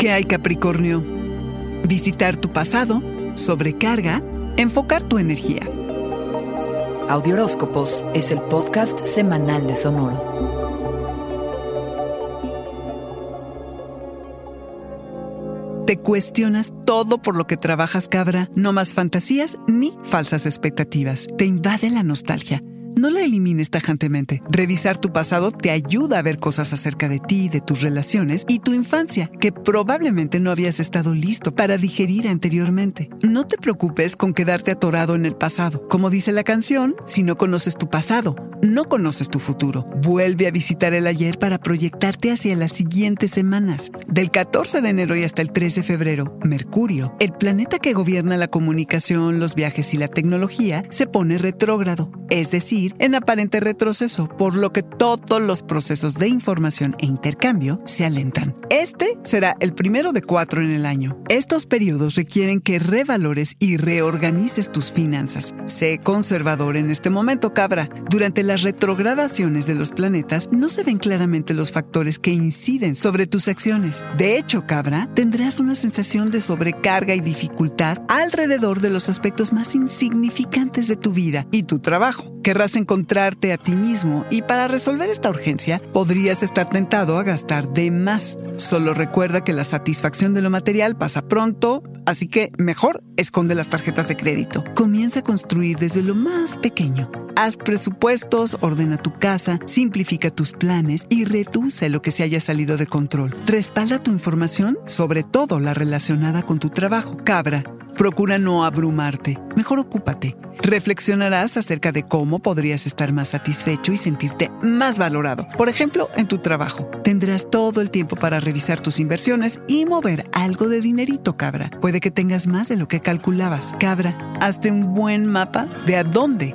que hay, Capricornio. Visitar tu pasado, sobrecarga, enfocar tu energía. Audioróscopos es el podcast semanal de Sonoro. Te cuestionas todo por lo que trabajas, cabra. No más fantasías ni falsas expectativas. Te invade la nostalgia. No la elimines tajantemente. Revisar tu pasado te ayuda a ver cosas acerca de ti, de tus relaciones y tu infancia que probablemente no habías estado listo para digerir anteriormente. No te preocupes con quedarte atorado en el pasado. Como dice la canción, si no conoces tu pasado, no conoces tu futuro. Vuelve a visitar el ayer para proyectarte hacia las siguientes semanas. Del 14 de enero y hasta el 3 de febrero, Mercurio, el planeta que gobierna la comunicación, los viajes y la tecnología, se pone retrógrado, es decir, en aparente retroceso, por lo que todos los procesos de información e intercambio se alentan. Este será el primero de cuatro en el año. Estos periodos requieren que revalores y reorganices tus finanzas. Sé conservador en este momento, cabra. Durante las retrogradaciones de los planetas no se ven claramente los factores que inciden sobre tus acciones. De hecho, cabra, tendrás una sensación de sobrecarga y dificultad alrededor de los aspectos más insignificantes de tu vida y tu trabajo. Querrás encontrarte a ti mismo y para resolver esta urgencia podrías estar tentado a gastar de más. Solo recuerda que la satisfacción de lo material pasa pronto, así que mejor esconde las tarjetas de crédito. Comienza a construir desde lo más pequeño. Haz presupuestos, ordena tu casa, simplifica tus planes y reduce lo que se haya salido de control. Respalda tu información, sobre todo la relacionada con tu trabajo. Cabra, procura no abrumarte. Mejor ocúpate. Reflexionarás acerca de cómo podrías estar más satisfecho y sentirte más valorado. Por ejemplo, en tu trabajo. Tendrás todo el tiempo para revisar tus inversiones y mover algo de dinerito, cabra. Puede que tengas más de lo que calculabas. Cabra, hazte un buen mapa de a dónde